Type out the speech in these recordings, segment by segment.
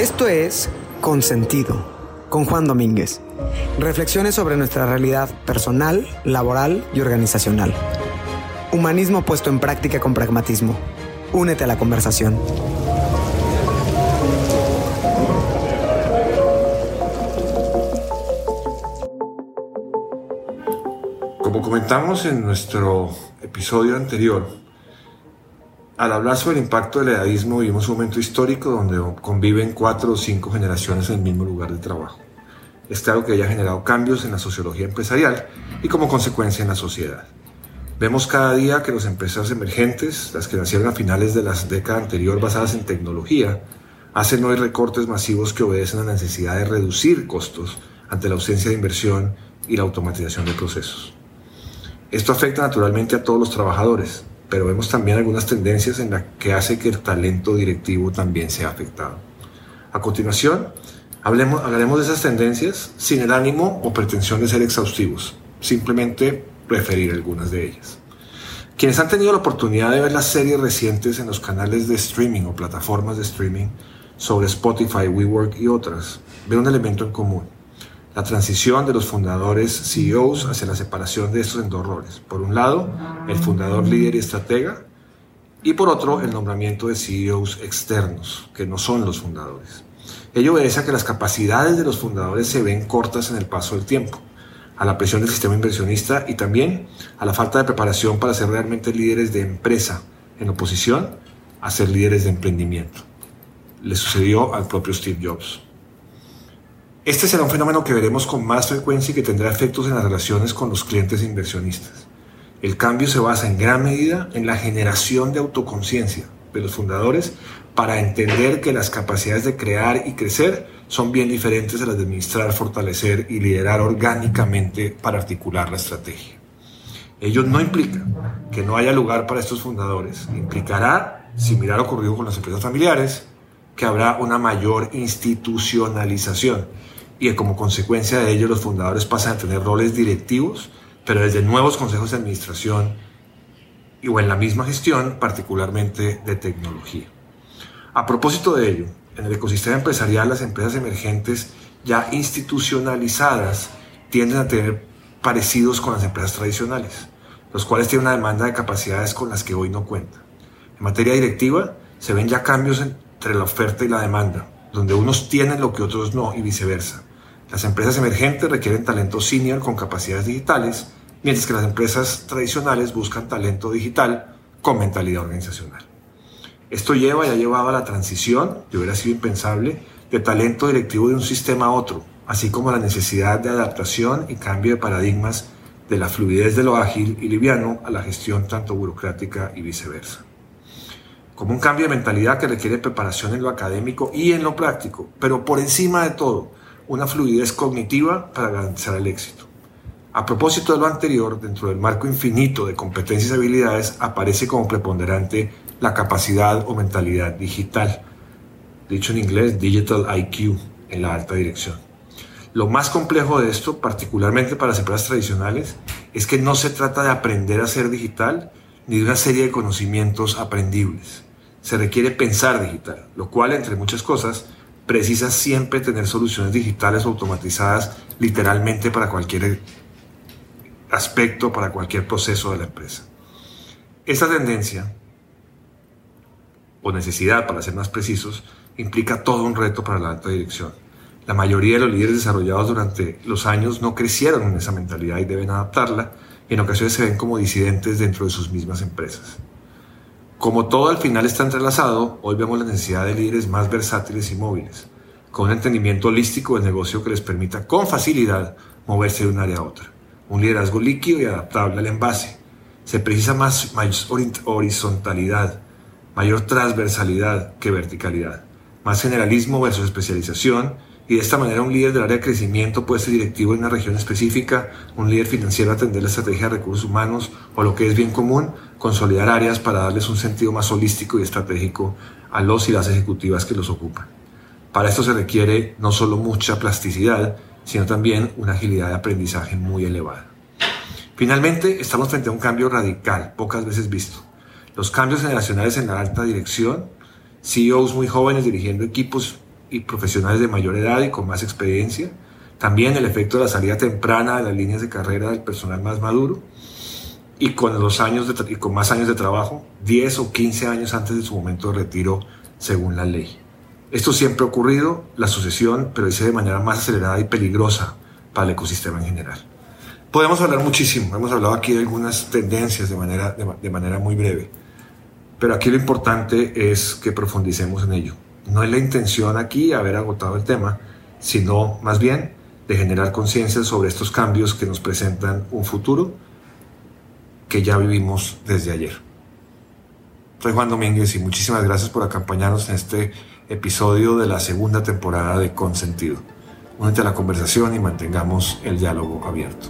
Esto es Consentido, con Juan Domínguez. Reflexiones sobre nuestra realidad personal, laboral y organizacional. Humanismo puesto en práctica con pragmatismo. Únete a la conversación. Como comentamos en nuestro episodio anterior, al hablar sobre el impacto del edadismo vivimos un momento histórico donde conviven cuatro o cinco generaciones en el mismo lugar de trabajo. Es claro que haya generado cambios en la sociología empresarial y como consecuencia en la sociedad. Vemos cada día que las empresas emergentes, las que nacieron a finales de la década anterior basadas en tecnología, hacen hoy recortes masivos que obedecen a la necesidad de reducir costos ante la ausencia de inversión y la automatización de procesos. Esto afecta naturalmente a todos los trabajadores, pero vemos también algunas tendencias en las que hace que el talento directivo también sea afectado. A continuación, hablemos, hablaremos de esas tendencias sin el ánimo o pretensión de ser exhaustivos, simplemente referir algunas de ellas. Quienes han tenido la oportunidad de ver las series recientes en los canales de streaming o plataformas de streaming sobre Spotify, WeWork y otras, ven un elemento en común la transición de los fundadores CEOs hacia la separación de estos en dos roles. Por un lado, el fundador líder y estratega, y por otro, el nombramiento de CEOs externos, que no son los fundadores. Ello obedece a que las capacidades de los fundadores se ven cortas en el paso del tiempo, a la presión del sistema inversionista y también a la falta de preparación para ser realmente líderes de empresa, en oposición a ser líderes de emprendimiento. Le sucedió al propio Steve Jobs. Este será un fenómeno que veremos con más frecuencia y que tendrá efectos en las relaciones con los clientes inversionistas. El cambio se basa en gran medida en la generación de autoconciencia de los fundadores para entender que las capacidades de crear y crecer son bien diferentes a las de administrar, fortalecer y liderar orgánicamente para articular la estrategia. Ello no implica que no haya lugar para estos fundadores. Implicará, similar ocurrido con las empresas familiares, que habrá una mayor institucionalización y como consecuencia de ello los fundadores pasan a tener roles directivos, pero desde nuevos consejos de administración y o en la misma gestión, particularmente de tecnología. A propósito de ello, en el ecosistema empresarial las empresas emergentes ya institucionalizadas tienden a tener parecidos con las empresas tradicionales, los cuales tienen una demanda de capacidades con las que hoy no cuentan. En materia directiva, se ven ya cambios entre la oferta y la demanda, donde unos tienen lo que otros no y viceversa. Las empresas emergentes requieren talento senior con capacidades digitales, mientras que las empresas tradicionales buscan talento digital con mentalidad organizacional. Esto lleva y ha llevado a la transición, que hubiera sido impensable, de talento directivo de un sistema a otro, así como la necesidad de adaptación y cambio de paradigmas de la fluidez de lo ágil y liviano a la gestión tanto burocrática y viceversa. Como un cambio de mentalidad que requiere preparación en lo académico y en lo práctico, pero por encima de todo, una fluidez cognitiva para garantizar el éxito. A propósito de lo anterior, dentro del marco infinito de competencias y habilidades aparece como preponderante la capacidad o mentalidad digital, dicho en inglés Digital IQ, en la alta dirección. Lo más complejo de esto, particularmente para las empresas tradicionales, es que no se trata de aprender a ser digital ni de una serie de conocimientos aprendibles. Se requiere pensar digital, lo cual, entre muchas cosas, precisa siempre tener soluciones digitales automatizadas literalmente para cualquier aspecto, para cualquier proceso de la empresa. Esta tendencia, o necesidad para ser más precisos, implica todo un reto para la alta dirección. La mayoría de los líderes desarrollados durante los años no crecieron en esa mentalidad y deben adaptarla y en ocasiones se ven como disidentes dentro de sus mismas empresas. Como todo al final está entrelazado, hoy vemos la necesidad de líderes más versátiles y móviles, con un entendimiento holístico del negocio que les permita con facilidad moverse de un área a otra. Un liderazgo líquido y adaptable al envase. Se precisa más, horizontalidad, mayor transversalidad que verticalidad, más generalismo versus especialización y de esta manera un líder del área de crecimiento puede ser directivo en una región específica, un líder financiero atender la estrategia de recursos humanos o lo que es bien común, consolidar áreas para darles un sentido más holístico y estratégico a los y las ejecutivas que los ocupan. Para esto se requiere no solo mucha plasticidad, sino también una agilidad de aprendizaje muy elevada. Finalmente, estamos frente a un cambio radical, pocas veces visto. Los cambios generacionales en la alta dirección, CEOs muy jóvenes dirigiendo equipos y profesionales de mayor edad y con más experiencia. También el efecto de la salida temprana de las líneas de carrera del personal más maduro y con, los años y con más años de trabajo, 10 o 15 años antes de su momento de retiro según la ley. Esto siempre ha ocurrido, la sucesión, pero dice de manera más acelerada y peligrosa para el ecosistema en general. Podemos hablar muchísimo, hemos hablado aquí de algunas tendencias de manera, de, manera muy breve, pero aquí lo importante es que profundicemos en ello. No es la intención aquí haber agotado el tema, sino más bien de generar conciencia sobre estos cambios que nos presentan un futuro que ya vivimos desde ayer. Soy Juan Domínguez y muchísimas gracias por acompañarnos en este episodio de la segunda temporada de Consentido. Únete a la conversación y mantengamos el diálogo abierto.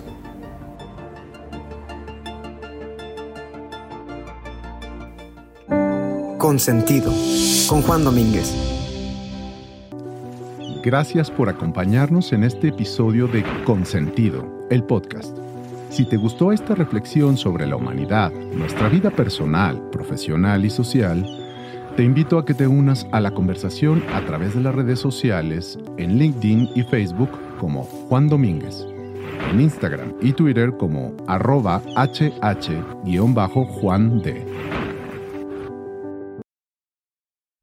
Consentido con Juan Domínguez. Gracias por acompañarnos en este episodio de Consentido, el podcast. Si te gustó esta reflexión sobre la humanidad, nuestra vida personal, profesional y social, te invito a que te unas a la conversación a través de las redes sociales en LinkedIn y Facebook como Juan Domínguez, en Instagram y Twitter como arroba hh-juand.